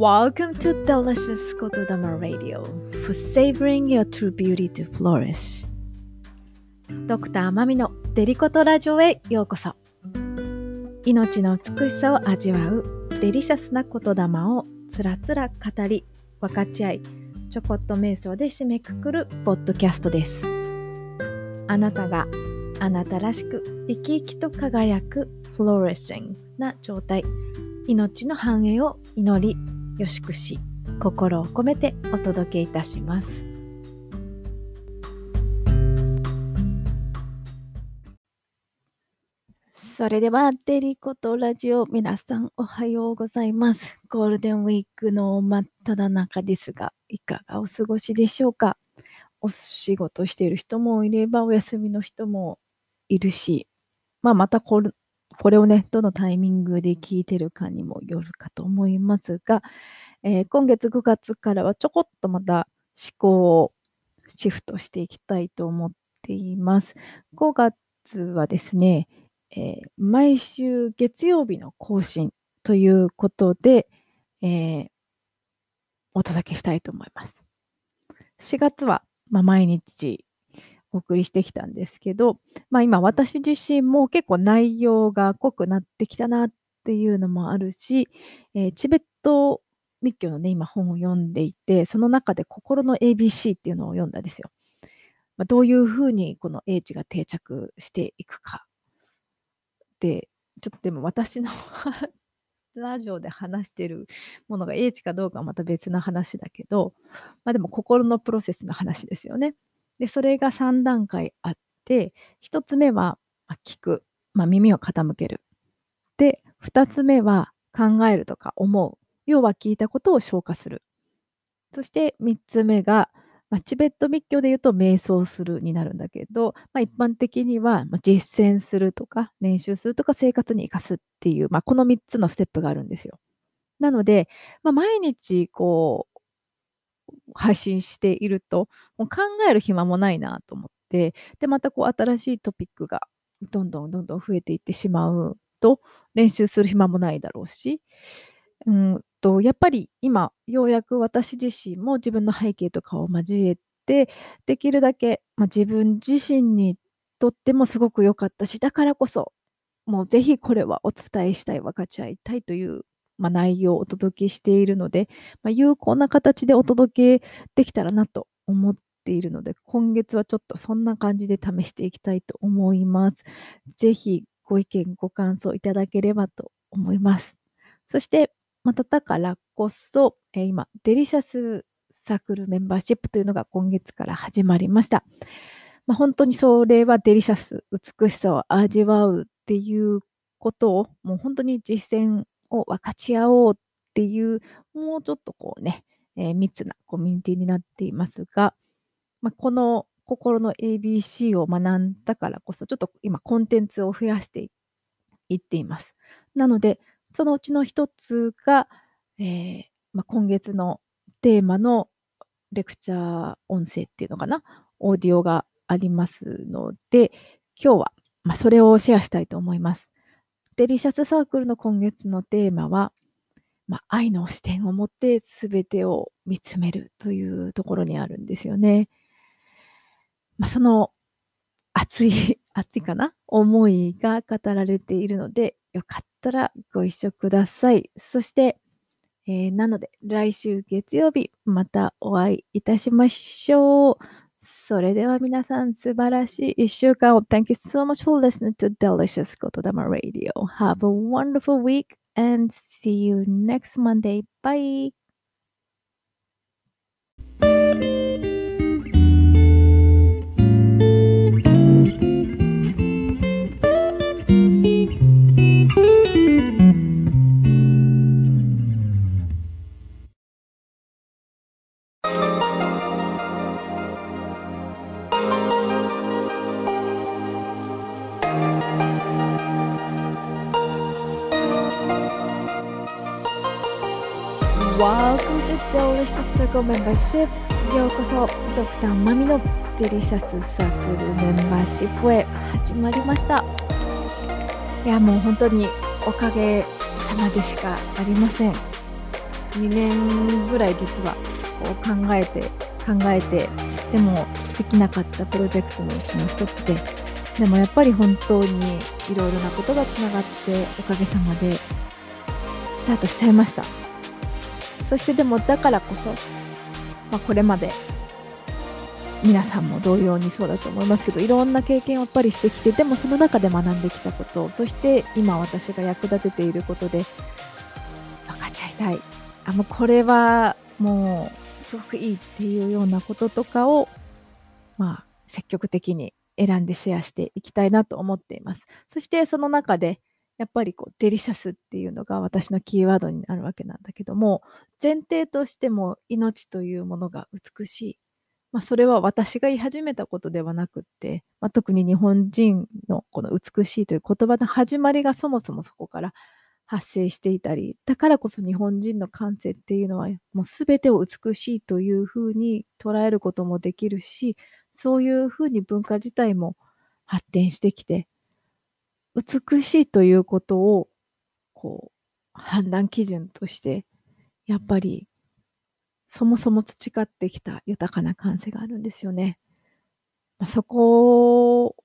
Welcome to Delicious Kotodama Radio. For savoring your true beauty to flourish. ドクターマミのデリコトラジオへようこそ命の美しさを味わうデリシャスな言霊をつらつら語り分かち合いちょこっと瞑想で締めくくるポッドキャストですあなたがあなたらしく生き生きと輝くフローレッシングな状態命の繁栄を祈りよしくし心を込めてお届けいたします。それではデリコとラジオ皆さんおはようございます。ゴールデンウィークの真っ只中ですがいかがお過ごしでしょうか？お仕事している人もいればお休みの人もいるし、まあ、またこれこれをね、どのタイミングで聞いてるかにもよるかと思いますが、えー、今月5月からはちょこっとまた思考をシフトしていきたいと思っています。5月はですね、えー、毎週月曜日の更新ということで、えー、お届けしたいと思います。4月は、まあ、毎日お送りしてきたんですけど、まあ今私自身も結構内容が濃くなってきたなっていうのもあるし、えー、チベット密教のね、今本を読んでいて、その中で心の ABC っていうのを読んだんですよ。まあ、どういうふうにこの英知が定着していくか。で、ちょっとでも私の ラジオで話してるものが英知かどうかはまた別の話だけど、まあでも心のプロセスの話ですよね。で、それが3段階あって、1つ目は、聞く、まあ、耳を傾ける。で、2つ目は考えるとか思う。要は聞いたことを消化する。そして3つ目が、まあ、チベット密教で言うと瞑想するになるんだけど、まあ、一般的には、実践するとか練習するとか生活に生かすっていう、まあ、この3つのステップがあるんですよ。なので、まあ、毎日こう配信していると、もう考える暇もないなと思って、で、またこう新しいトピックがどんどんどんどん増えていってしまうと、練習する暇もないだろうし、うんと、やっぱり今、ようやく私自身も自分の背景とかを交えて、できるだけ、まあ、自分自身にとってもすごく良かったし、だからこそ、もうぜひこれはお伝えしたい、分かち合いたいというまあ、内容をお届けしているので、まあ、有効な形でお届けできたらなと思っているので、今月はちょっとそんな感じで試していきたいと思います。ぜひご意見、ご感想いただければと思います。そして、まただからこそ、えー、今、デリシャスサークルメンバーシップというのが今月から始まりました。まあ、本当にそれはデリシャス、美しさを味わうっていうことをもう本当に実践を分かち合おうっていう、もうちょっとこうね、えー、密なコミュニティになっていますが、まあ、この心の ABC を学んだからこそ、ちょっと今コンテンツを増やしていっています。なので、そのうちの一つが、えー、まあ、今月のテーマのレクチャー音声っていうのかな、オーディオがありますので、今日は、まあ、それをシェアしたいと思います。デリシャスサークルの今月のテーマは、まあ、愛の視点を持って全てを見つめるというところにあるんですよね。まあ、その熱い、熱いかな？思いが語られているので、よかったらご一緒ください。そして、えー、なので来週月曜日またお会いいたしましょう。それでは皆さん素晴らしい一週間を Thank you so much for listening to Delicious Kotodama Radio. Have a wonderful week and see you next Monday. Bye. Delicious Circle Membership ようこそドクターマミのデリシャスサークルメンバーシップへ始まりました。いやもう本当におかげさまでしかありません。2年ぐらい実はこう考えて考えてでもできなかったプロジェクトのうちの一つで。でもやっぱり本当にいろいろなことがつながっておかげさまでスタートしちゃいました。そしてでもだからこそ、まあ、これまで皆さんも同様にそうだと思いますけどいろんな経験をやっぱりしてきてでもその中で学んできたことそして今私が役立てていることで分かち合いたい。あもうこれはもうすごくいいっていうようなこととかをまあ積極的に選んでシェアしていきたいなと思っています。そしてその中でやっぱりこうデリシャスっていうのが私のキーワードになるわけなんだけども前提としても命というものが美しい。まあ、それは私が言い始めたことではなくって、まあ、特に日本人のこの美しいという言葉の始まりがそもそもそこから発生していたり、だからこそ日本人の感性っていうのはもう全てを美しいというふうに捉えることもできるし、そういうふうに文化自体も発展してきて、美しいということをこう判断基準としてやっぱりそもそも培ってきた豊かな感性があるんですよね。まあ、そこを、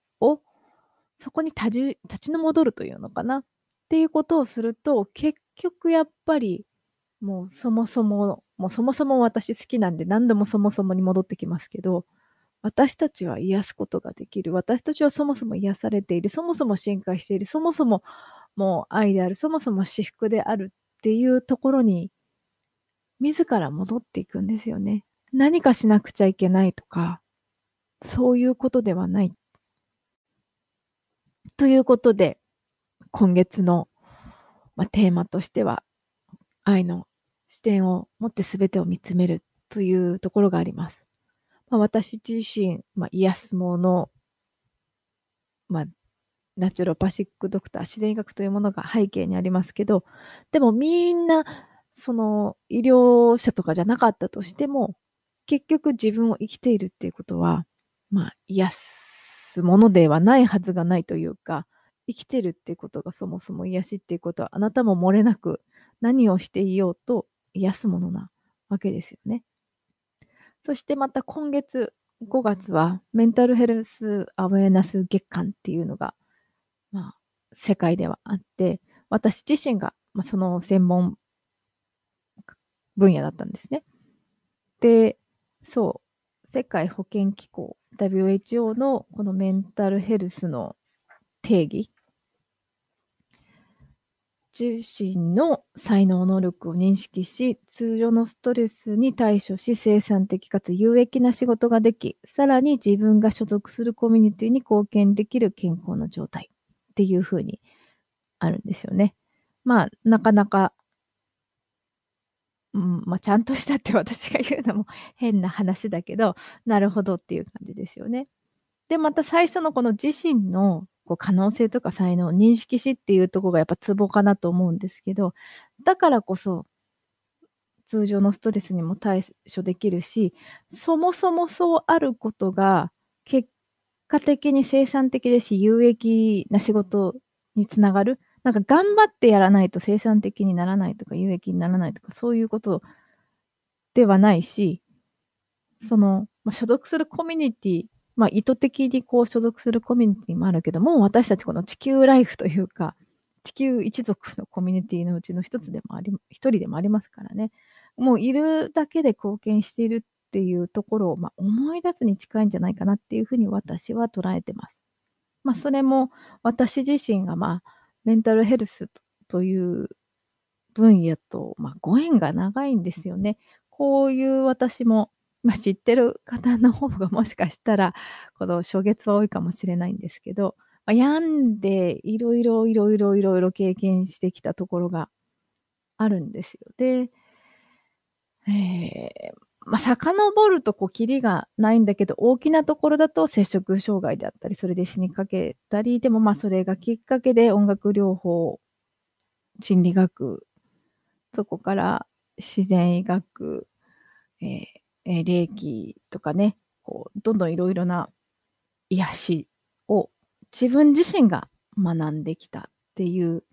そこに立ち立ちの戻るというのかな？っていうことをすると、結局やっぱり、もうそもそも、もうそもそも私好きなんで何度もそもそもに戻ってきますけど、私たちは癒すことができる。私たちはそもそも癒されている。そもそも進化している。そもそももう愛である。そもそも私服であるっていうところに自ら戻っていくんですよね。何かしなくちゃいけないとか、そういうことではない。ということで、今月の、まあ、テーマとしては、愛の視点を持って全てを見つめるというところがあります。まあ、私自身、まあ、癒すもの、まあ、ナチュロパシックドクター、自然医学というものが背景にありますけど、でもみんなその医療者とかじゃなかったとしても、結局自分を生きているっていうことは、まあ、癒すものではないはずがないというか、生きてるっていうことがそもそも癒しっていうことは、あなたも漏れなく何をしていようと癒すものなわけですよね。そしてまた今月5月はメンタルヘルスアウェーナス月間っていうのが、まあ、世界ではあって、私自身が、まあ、その専門分野だったんですね。で、そう、世界保健機構 WHO のこのメンタルヘルスの定義自身の才能能力を認識し通常のストレスに対処し生産的かつ有益な仕事ができさらに自分が所属するコミュニティに貢献できる健康な状態っていうふうにあるんですよね。まあなかなかうん、まあ、ちゃんとしたって私が言うのも変な話だけど、なるほどっていう感じですよね。で、また最初のこの自身のこう可能性とか才能を認識しっていうとこがやっぱツボかなと思うんですけど、だからこそ通常のストレスにも対処できるし、そもそもそうあることが結果的に生産的ですし、有益な仕事につながる。なんか頑張ってやらないと生産的にならないとか有益にならないとかそういうことではないし、その、まあ、所属するコミュニティ、まあ、意図的にこう所属するコミュニティもあるけども、私たちこの地球ライフというか、地球一族のコミュニティのうちの一つでもあり、一人でもありますからね。もういるだけで貢献しているっていうところを、まあ、思い出すに近いんじゃないかなっていうふうに私は捉えてます。まあ、それも私自身が、まあ、メンタルヘルスという分野と、まあ、ご縁が長いんですよね。こういう私も、まあ、知ってる方の方がもしかしたら、この初月は多いかもしれないんですけど、まあ、病んでいろいろいろいろいろいろ経験してきたところがあるんですよ。で、えー、まあ、遡るとこう、キリがないんだけど、大きなところだと摂食障害であったり、それで死にかけたり、でもまあ、それがきっかけで音楽療法、心理学、そこから自然医学、えーえー、霊気とかね、こう、どんどんいろいろな癒しを自分自身が学んできたっていう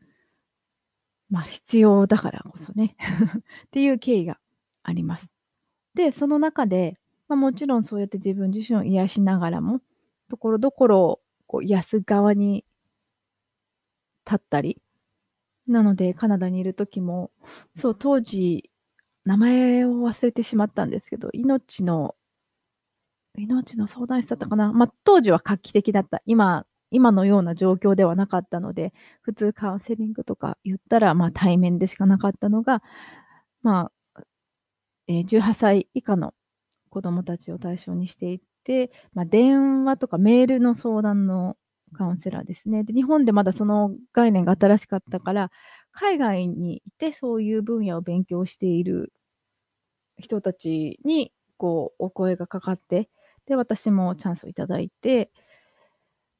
まあ必要だからこそね っていう経緯があります。で、その中で、まあ、もちろんそうやって自分自身を癒しながらも、ところどころこう癒す側に立ったり、なのでカナダにいる時も、そう当時名前を忘れてしまったんですけど、命の命の相談室だったかな？まあ、当時は画期的だった。今今のような状況ではなかったので、普通カウンセリングとか言ったら、まあ対面でしかなかったのが、まあ、えー、18歳以下の子供たちを対象にしていて、まあ、電話とかメールの相談のカウンセラーですね。で、日本でまだその概念が新しかったから、海外にいてそういう分野を勉強している人たちに、こう、お声がかかって、で、私もチャンスをいただいて、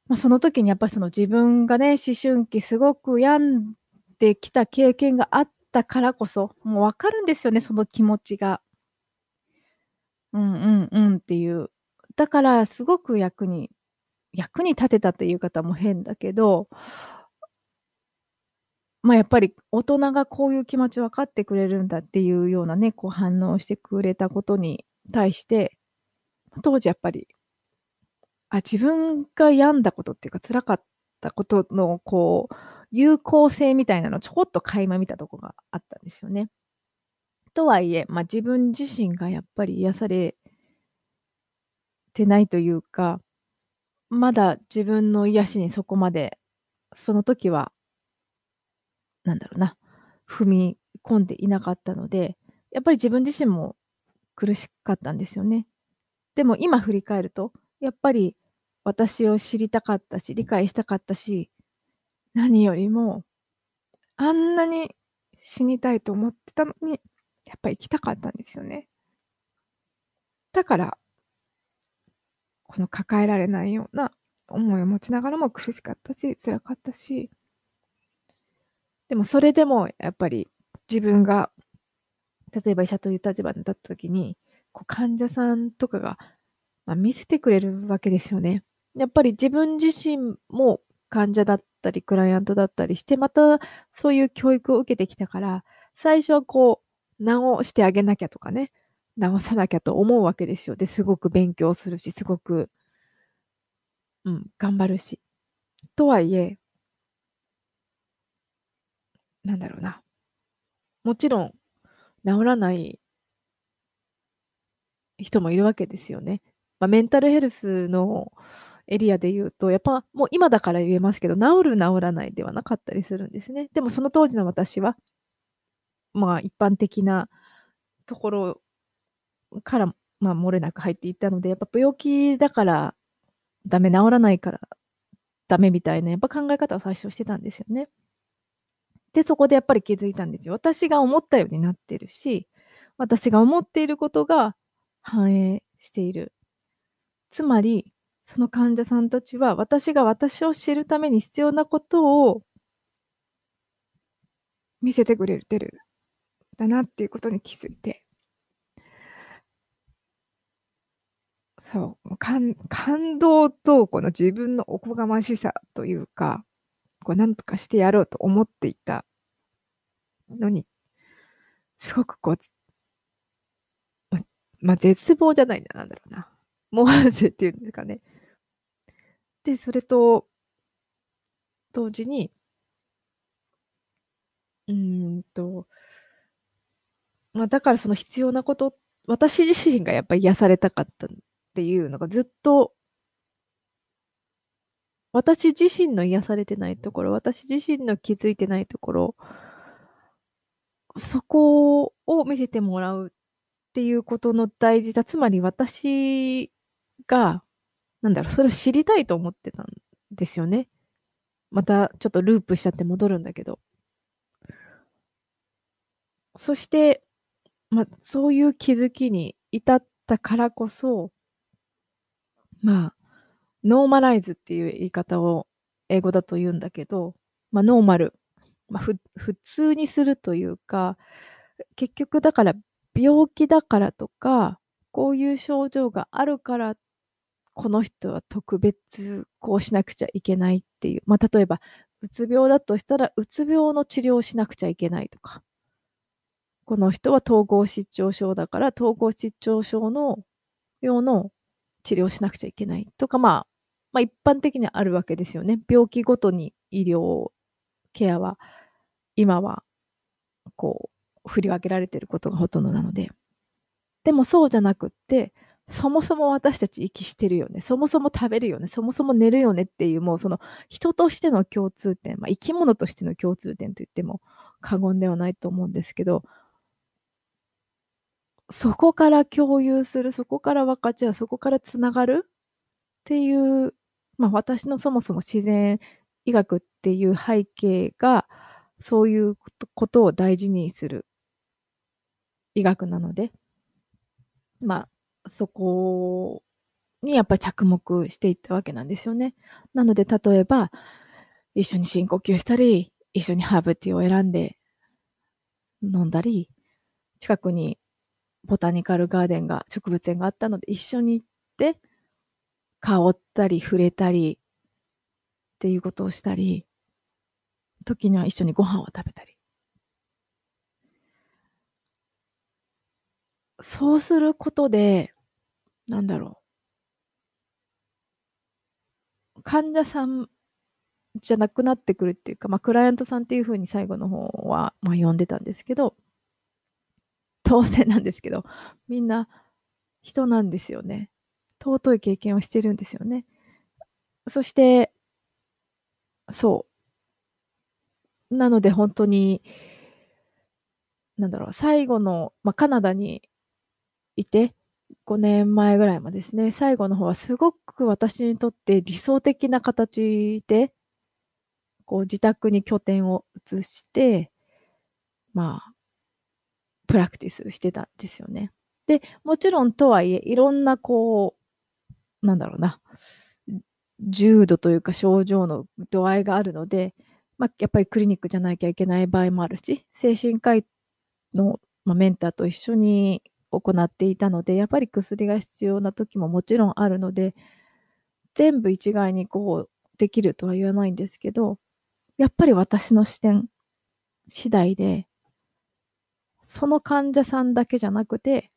まあ、その時にやっぱりその自分がね、思春期すごく病んできた経験があったからこそ、もうわかるんですよね、その気持ちが。うんうんうんっていう。だからすごく役に役に立てたっていう方も変だけど、まあ、やっぱり大人がこういう気持ち分かってくれるんだっていうようなね、こう反応してくれたことに対して、当時やっぱりあ、自分が病んだことっていうか、辛かったことの、こう、有効性みたいなのをちょこっと垣間見たとこがあったんですよね。とはいえ、まあ、自分自身がやっぱり癒されてないというか、まだ自分の癒しにそこまで、その時はなんだろうな、踏み込んでいなかったので、やっぱり自分自身も苦しかったんですよね。でも今振り返ると、やっぱり私を知りたかったし、理解したかったし、何よりも、あんなに死にたいと思ってたのに、やっぱり行きたかったんですよね。だから、この抱えられないような思いを持ちながらも苦しかったし、辛かったし、でもそれでもやっぱり自分が、例えば医者という立場に立った時に、こう患者さんとかが、まあ、見せてくれるわけですよね。やっぱり自分自身も患者だったり、クライアントだったりして、またそういう教育を受けてきたから、最初はこう、直してあげなきゃとかね、直さなきゃと思うわけですよ。で、すごく勉強するし、すごく、うん、頑張るし。とはいえ、なんだろうな。もちろん、治らない人もいるわけですよね。まあ、メンタルヘルスのエリアで言うと、やっぱもう今だから言えますけど、治る治らないではなかったりするんですね。でもその当時の私は、まあ一般的なところから、まあ漏れなく入っていったので、やっぱ病気だからダメ、治らないからダメみたいな、やっぱ考え方を最初してたんですよね。で、そこでやっぱり気づいたんですよ。私が思ったようになってるし、私が思っていることが反映している。つまり、その患者さんたちは私が私を知るために必要なことを見せてくれてるだなっていうことに気づいてそう感感動とこの自分のおこがましさというかこう何とかしてやろうと思っていたのにすごくこうま、まあ、絶望じゃないんだなんだろうな。思わずっていうんですかね。で、それと同時にうんとまあ、だからその必要なこと、私自身がやっぱり癒されたかったっていうのがずっと私自身の癒されてないところ、私自身の気づいてないところそこを見せてもらうっていうことの大事さ、つまり私がなんだろう、それを知りたいと思ってたんですよね。またちょっとループしちゃって戻るんだけど。そして、ま、そういう気づきに至ったからこそまあ、ノーマライズっていう言い方を英語だと言うんだけど、まあ、ノーマル、ま、ふ普通にするというか、結局だから病気だからとか、こういう症状があるからこの人は特別こうしなくちゃいけないっていう、まあ、例えばうつ病だとしたら、うつ病の治療をしなくちゃいけないとか、この人は統合失調症だから、統合失調症の用の治療しなくちゃいけないとか、まあ、まあ一般的にあるわけですよね。病気ごとに医療ケアは、今は、こう、振り分けられていることがほとんどなので。でもそうじゃなくって、そもそも私たち息してるよね。そもそも食べるよね。そもそも寝るよねっていう、もうその人としての共通点、まあ、生き物としての共通点と言っても過言ではないと思うんですけど、そこから共有する、そこから分かち合う、そこからつながるっていう、まあ私のそもそも自然医学っていう背景が、そういうことを大事にする医学なので、まあ、そこにやっぱり着目していったわけなんですよね。なので、例えば、一緒に深呼吸したり、一緒にハーブティーを選んで飲んだり、近くにボタニカルガーデンが、植物園があったので、一緒に行って、香ったり触れたりっていうことをしたり、時には一緒にご飯を食べたり。そうすることで、なんだろう。患者さんじゃなくなってくるっていうか、まあ、クライアントさんっていうふうに最後の方は、まあ、呼んでたんですけど、当然なんですけど、みんな人なんですよね。尊い経験をしてるんですよね。そして、そう。なので本当に、なんだろう、最後の、まあ、カナダにいて、5年前ぐらいまでですね、最後の方はすごく私にとって理想的な形で、こう自宅に拠点を移して、まあ、プラクティスしてたんですよね。で、もちろんとはいえ、いろんなこう、なんだろうな、重度というか症状の度合いがあるので、まあ、やっぱりクリニックじゃなきゃいけない場合もあるし、精神科医の、まあ、メンターと一緒に行っていたので、やっぱり薬が必要な時ももちろんあるので、全部一概にこうできるとは言わないんですけど、やっぱり私の視点次第で、その患者さんだけじゃなくて、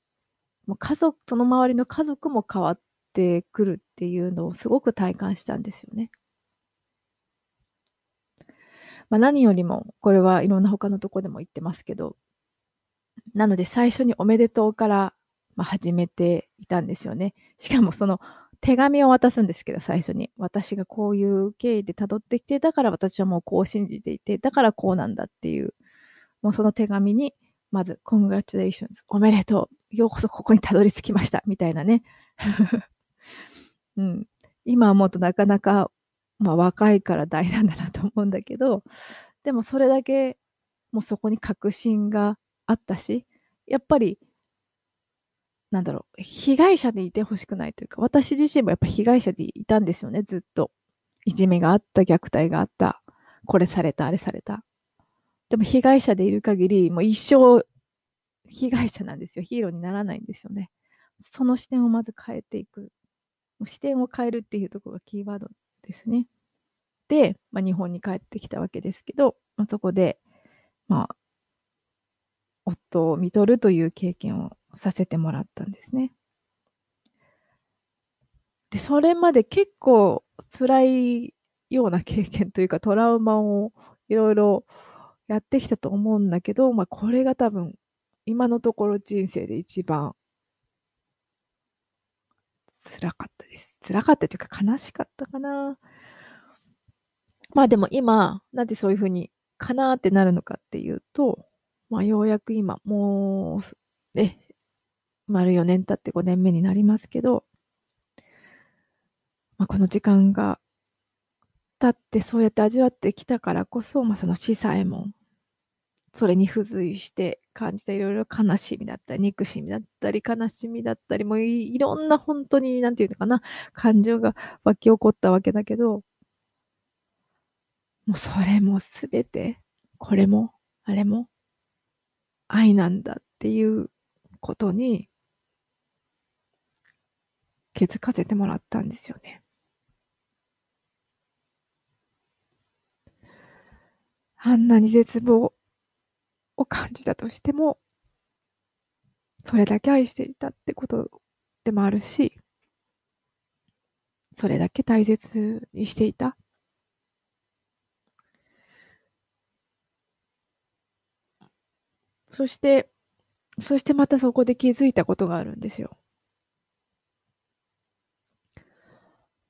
もう家族、その周りの家族も変わってくるっていうのをすごく体感したんですよね。まあ、何よりも、これはいろんな他のとこでも言ってますけど、なので最初におめでとうから、まあ、始めていたんですよね。しかもその手紙を渡すんですけど、最初に。私がこういう経緯で辿ってきて、だから私はもうこう信じていて、だからこうなんだっていう、もうその手紙に、まず、congratulations、おめでとう、ようこそここにたどり着きました、みたいなね。うん、今思うとなかなか、まあ、若いから大なんだなと思うんだけど、でもそれだけ、もうそこに確信があったし、やっぱり、なんだろう、被害者でいてほしくないというか、私自身もやっぱ被害者でいたんですよね、ずっと。いじめがあった、虐待があった、これされた、あれされた。でも被害者でいる限り、もう一生被害者なんですよ。ヒーローにならないんですよね。その視点をまず変えていく。視点を変えるっていうところがキーワードですね。で、まあ、日本に帰ってきたわけですけど、まあ、そこで、まあ、夫を見とるという経験をさせてもらったんですね。で、それまで結構辛いような経験というかトラウマをいろいろやってきたと思うんだけど、まあこれが多分今のところ人生で一番辛かったです。辛かったというか悲しかったかな。まあでも今、なんでそういうふうにかなってなるのかっていうと、まあ、ようやく今、もう、ね、丸4年経って5年目になりますけど、まあ、この時間が経ってそうやって味わってきたからこそ、まあ、その死さえも、それに付随して感じたいろいろ悲しみだったり、憎しみだったり、悲しみだったり、もういろんな本当に、なんていうのかな、感情が湧き起こったわけだけど、もうそれもすべて、これも、あれも、愛なんだっていうことに気づかせてもらったんですよね。あんなに絶望を感じたとしても、それだけ愛していたってことでもあるし、それだけ大切にしていた。そして、そしてまたそこで気づいたことがあるんですよ。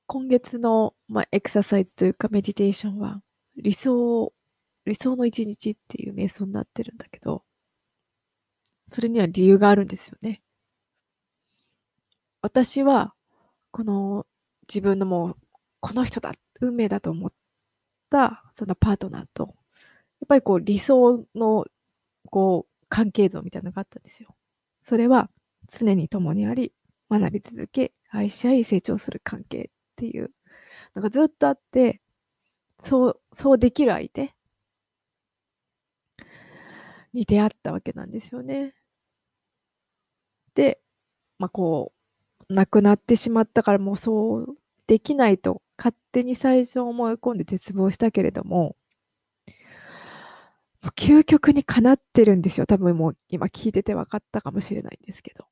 今月の、まあ、エクササイズというかメディテーションは理想、理想の一日っていう瞑想になってるんだけど、それには理由があるんですよね。私は、この自分のもう、この人だ、運命だと思った、そのパートナーと、やっぱりこう理想の、こう、関係像みたいなのがあったんですよ。それは、常に共にあり、学び続け、愛し合い成長する関係っていうのがずっとあって、そう、そうできる相手に出会ったわけなんですよね。で、まあ、こう、亡くなってしまったからもうそうできないと勝手に最初思い込んで絶望したけれども、もう究極にかなってるんですよ。多分もう今聞いてて分かったかもしれないんですけど。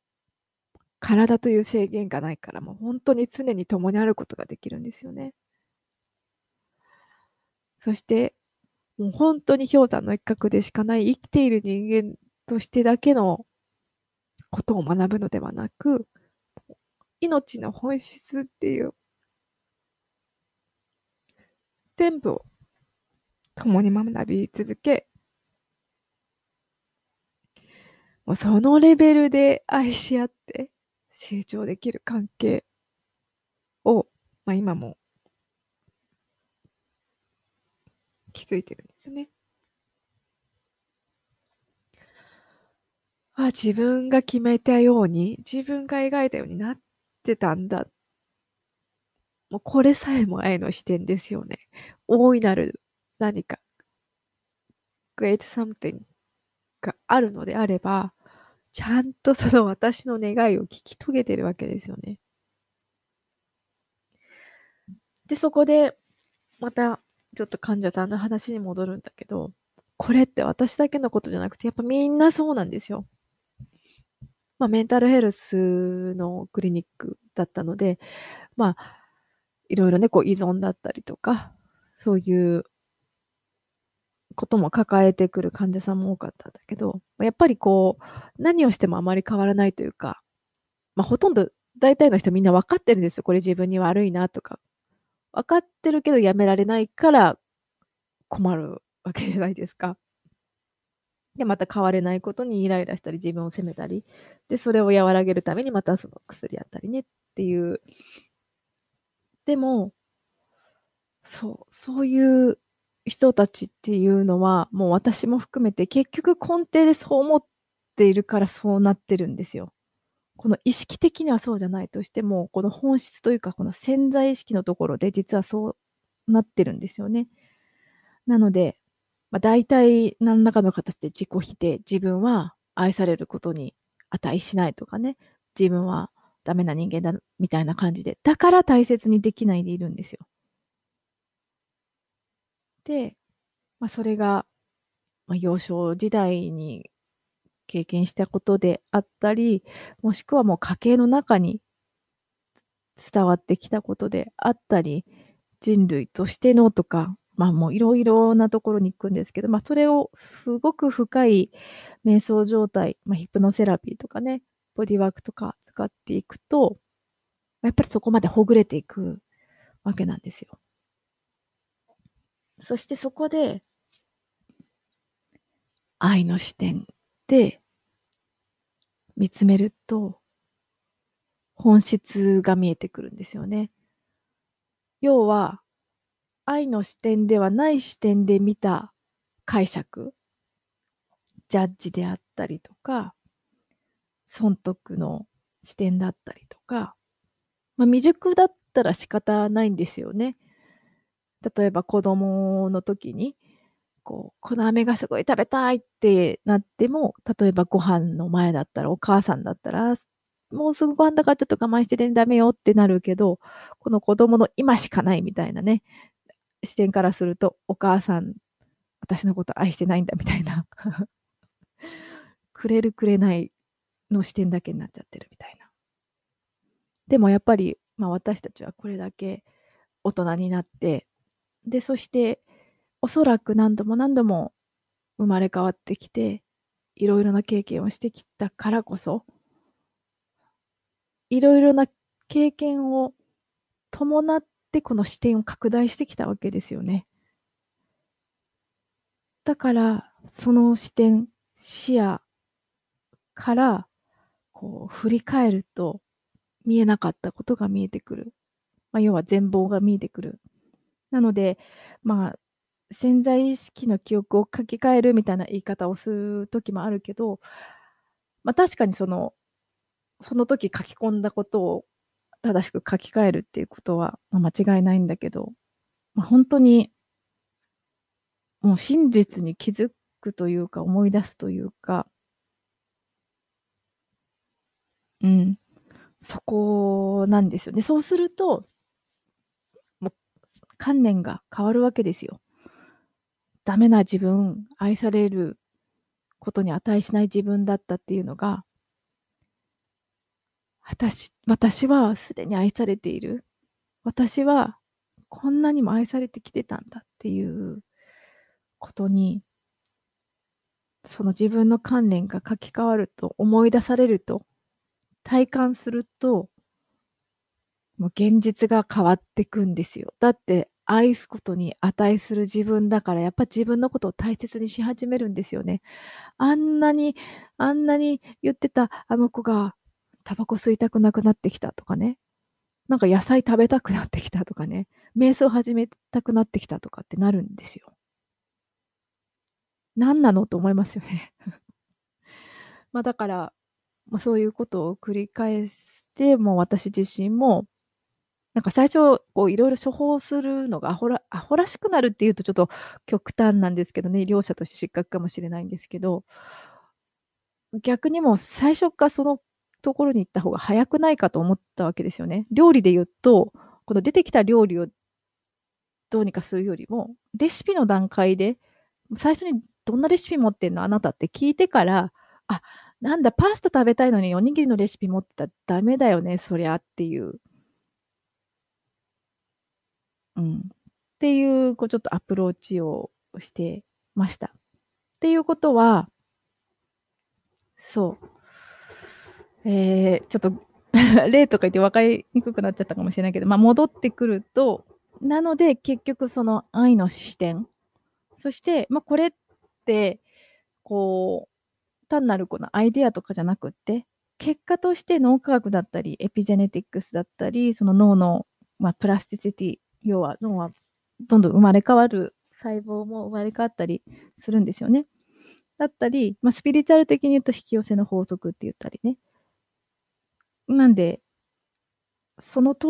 体という制限がないから、もう本当に常に共にあることができるんですよね。そして、もう本当に氷山の一角でしかない生きている人間としてだけのことを学ぶのではなく、命の本質っていう、全部を共に学び続け、もうそのレベルで愛し合って成長できる関係を、まあ、今も気づいてるんですよね。あ、自分が決めたように、自分が描いたようになってたんだ。もうこれさえも愛の視点ですよね。大いなる何か、great something があるのであれば、ちゃんとその私の願いを聞き遂げてるわけですよね。で、そこで、また、ちょっと患者さんの話に戻るんだけど、これって私だけのことじゃなくて、やっぱみんなそうなんですよ。まあ、メンタルヘルスのクリニックだったので、まあ、いろいろね、こう依存だったりとか、そういうことも抱えてくる患者さんも多かったんだけど、やっぱりこう、何をしてもあまり変わらないというか、まあ、ほとんど、大体の人みんな分かってるんですよ。これ自分に悪いなとか。分かってるけどやめられないから困るわけじゃないですか。で、また変われないことにイライラしたり、自分を責めたり、で、それを和らげるためにまたその薬やったりねっていう。でも、そう、そういう人たちっていうのは、もう私も含めて結局根底でそう思っているからそうなってるんですよ。この意識的にはそうじゃないとしても、この本質というか、この潜在意識のところで実はそうなってるんですよね。なので、まあ、大体何らかの形で自己否定、自分は愛されることに値しないとかね、自分はダメな人間だみたいな感じで、だから大切にできないでいるんですよ。で、まあ、それが、まあ、幼少時代に経験したことであったり、もしくはもう家計の中に伝わってきたことであったり、人類としてのとか、まあもういろいろなところに行くんですけど、まあそれをすごく深い瞑想状態、まあヒプノセラピーとかね、ボディワークとか使っていくと、やっぱりそこまでほぐれていくわけなんですよ。そしてそこで、愛の視点で見つめると、本質が見えてくるんですよね。要は、愛の視点ではない視点で見た解釈、ジャッジであったりとか、損得の視点だったりとか、まあ、未熟だったら仕方ないんですよね。例えば子供の時に、こう、この飴がすごい食べたいってなっても、例えばご飯の前だったら、お母さんだったら、もうすぐご飯だからちょっと我慢しててダメよってなるけど、この子供の今しかないみたいなね、視点からすると、お母さん、私のこと愛してないんだみたいな くれるくれないの視点だけになっちゃってるみたいな。でもやっぱり、まあ、私たちはこれだけ大人になってでそしておそらく何度も何度も生まれ変わってきていろいろな経験をしてきたからこそいろいろな経験を伴ってこの視点を拡大してきたわけですよね。だからその視点視野からこう振り返ると見えなかったことが見えてくる。まあ、要は全貌が見えてくる。なので、まあ、潜在意識の記憶を書き換えるみたいな言い方をする時もあるけど、まあ、確かにその、その時書き込んだことを正しく書き換えるっていうことは、まあ、間違いないんだけど、まあ、本当に、もう真実に気づくというか、思い出すというか、うん。そこなんですよね。そうすると、もう観念が変わるわけですよ。ダメな自分、愛されることに値しない自分だったっていうのが、私、私はすでに愛されている。私はこんなにも愛されてきてたんだっていうことに、その自分の観念が書き換わると、思い出されると、体感すると、もう現実が変わってくんですよ。だって愛すことに値する自分だから、やっぱ自分のことを大切にし始めるんですよね。あんなに、あんなに言ってたあの子が、タバコ吸いたくなくなってきたとかね。なんか野菜食べたくなってきたとかね。瞑想始めたくなってきたとかってなるんですよ。何なのと思いますよね。まあだから、まあ、そういうことを繰り返して、もう私自身も、なんか最初、こういろいろ処方するのがアホらアホらしくなるっていうとちょっと極端なんですけどね、両者として失格かもしれないんですけど、逆にも最初からそのところに行った方が早くないかと思ったわけですよね。料理で言うと、この出てきた料理をどうにかするよりも、レシピの段階で、最初にどんなレシピ持ってんのあなたって聞いてから、あ、なんだ、パスタ食べたいのにおにぎりのレシピ持ってたらダメだよね、そりゃっていう。うん。っていう、こうちょっとアプローチをしてました。っていうことは、そう。えー、ちょっと 例とか言って分かりにくくなっちゃったかもしれないけど、まあ、戻ってくると、なので結局その愛の視点、そして、まあ、これって、こう、単なるこのアイデアとかじゃなくって、結果として脳科学だったり、エピジェネティックスだったり、その脳の、まあ、プラスティシティ、要は脳はどんどん生まれ変わる細胞も生まれ変わったりするんですよね。だったり、まあ、スピリチュアル的に言うと引き寄せの法則って言ったりね。なんで、その通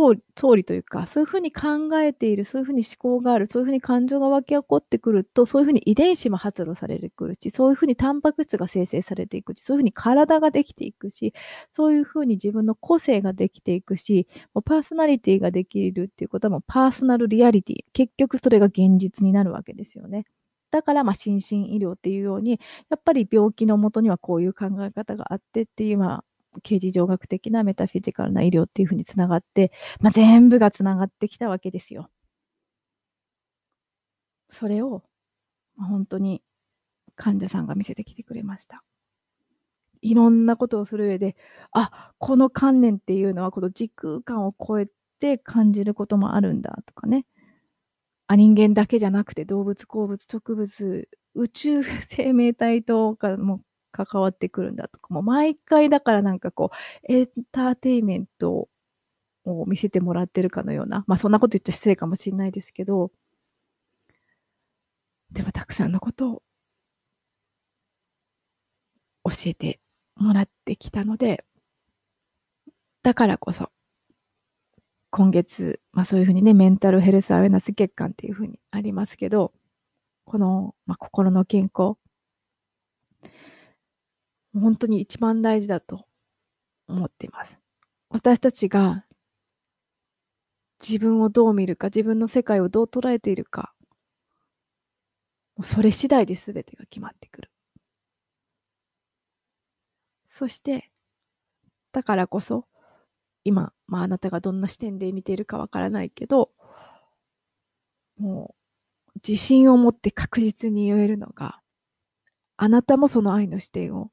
りというか、そういうふうに考えている、そういうふうに思考がある、そういうふうに感情が湧き起こってくると、そういうふうに遺伝子も発露されてくるし、そういうふうにタンパク質が生成されていくし、そういうふうに体ができていくし、そういうふうに自分の個性ができていくし、もうパーソナリティができるっていうことはもうパーソナルリアリティ。結局それが現実になるわけですよね。だから、まあ、心身医療っていうように、やっぱり病気のもとにはこういう考え方があってっていう、まあ、刑事上学的なメタフィジカルな医療っていうふうにつながって、まあ、全部がつながってきたわけですよ。それを、まあ、本当に患者さんが見せてきてくれました。いろんなことをする上で、あ、この観念っていうのはこの時空間を超えて感じることもあるんだとかね。あ、人間だけじゃなくて動物、鉱物、植物、宇宙生命体とかも関わってくるんだとか、もう毎回だからなんかこう、エンターテイメントを見せてもらってるかのような、まあそんなこと言っちゃ失礼かもしれないですけど、でもたくさんのことを教えてもらってきたので、だからこそ、今月、まあそういうふうにね、メンタルヘルスアウェナス月間っていうふうにありますけど、この、まあ、心の健康、本当に一番大事だと思っています。私たちが自分をどう見るか、自分の世界をどう捉えているか、それ次第で全てが決まってくる。そして、だからこそ、今、まああなたがどんな視点で見ているかわからないけど、もう自信を持って確実に言えるのが、あなたもその愛の視点を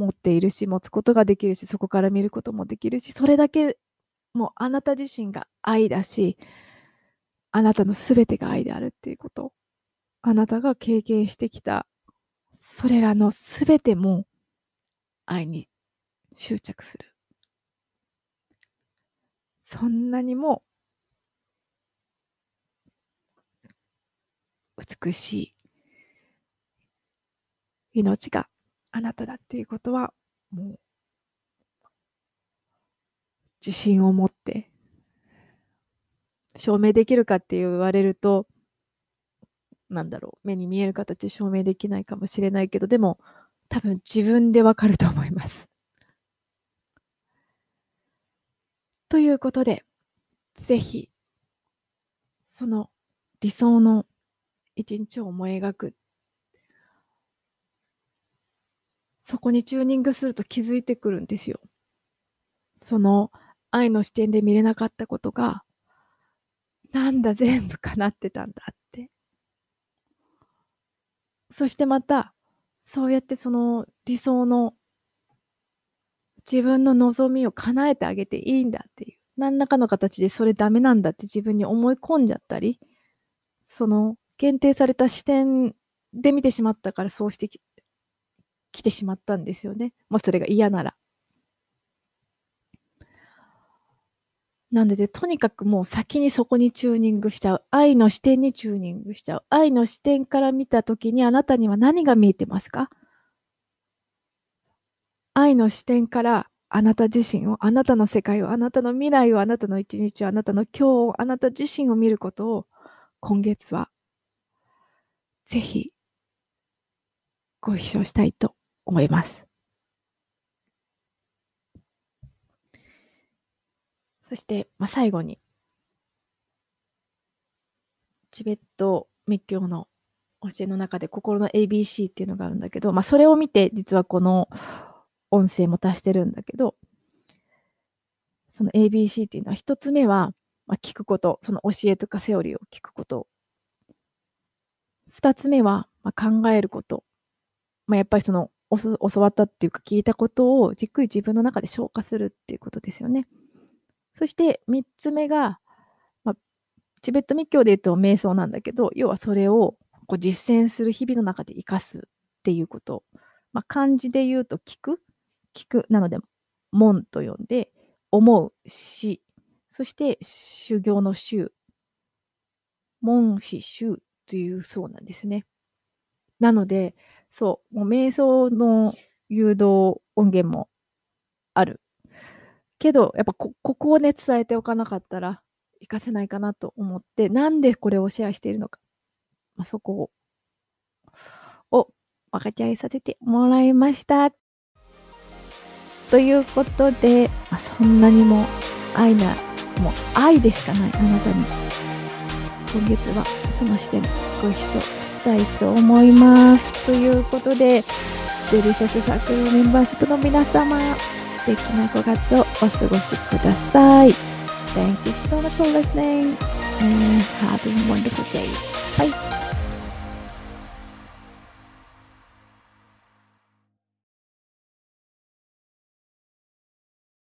持っているし、持つことができるし、そこから見ることもできるし、それだけもうあなた自身が愛だし、あなたのすべてが愛であるっていうこと。あなたが経験してきた、それらのすべても愛に執着する。そんなにも美しい命があなただっていうことは、もう自信を持って証明できるかって言われると、なんだろう、目に見える形で証明できないかもしれないけど、でも多分自分でわかると思います。ということで、ぜひ、その理想の一日を思い描く。そこにチューニングすると気づいてくるんですよ。その愛の視点で見れなかったことが、なんだ全部叶ってたんだって。そしてまた、そうやってその理想の自分の望みを叶えてあげていいんだっていう。何らかの形でそれダメなんだって自分に思い込んじゃったり、その限定された視点で見てしまったからそうしてき来てしまったんですよね。もしそれが嫌なら。なので、とにかくもう先にそこにチューニングしちゃう。愛の視点にチューニングしちゃう。愛の視点から見たときにあなたには何が見えてますか？愛の視点からあなた自身を、あなたの世界を、あなたの未来を、あなたの一日を、あなたの今日を、あなた自身を見ることを今月はぜひご一緒したいと思います。そして、まあ、最後に、チベット密教の教えの中で心の ABC っていうのがあるんだけど、まあ、それを見て実はこの音声も足してるんだけど、その ABC っていうのは一つ目は、まあ、聞くこと、その教えとかセオリーを聞くこと。二つ目は、まあ、考えること。まあ、やっぱりその教わったっていうか聞いたことをじっくり自分の中で消化するっていうことですよね。そして3つ目が、まあ、チベット密教で言うと瞑想なんだけど、要はそれをこう実践する日々の中で生かすっていうこと。まあ、漢字で言うと聞く、聞くなので、門と呼んで、思う、し、そして修行の修、門し修というそうなんですね。なので、そう、もう瞑想の誘導音源もある。けど、やっぱここをね、伝えておかなかったら、活かせないかなと思って、なんでこれをシェアしているのか。まあ、そこを、を分かち合いさせてもらいました。ということで、まあ、そんなにも愛な、もう愛でしかないあなたに、今月はその視点ご一緒したいと思います。ということで、デリシャスサークルメンバーシップの皆様、素敵な5月をお過ごしください。Thank you so much for listening and have a wonderful day.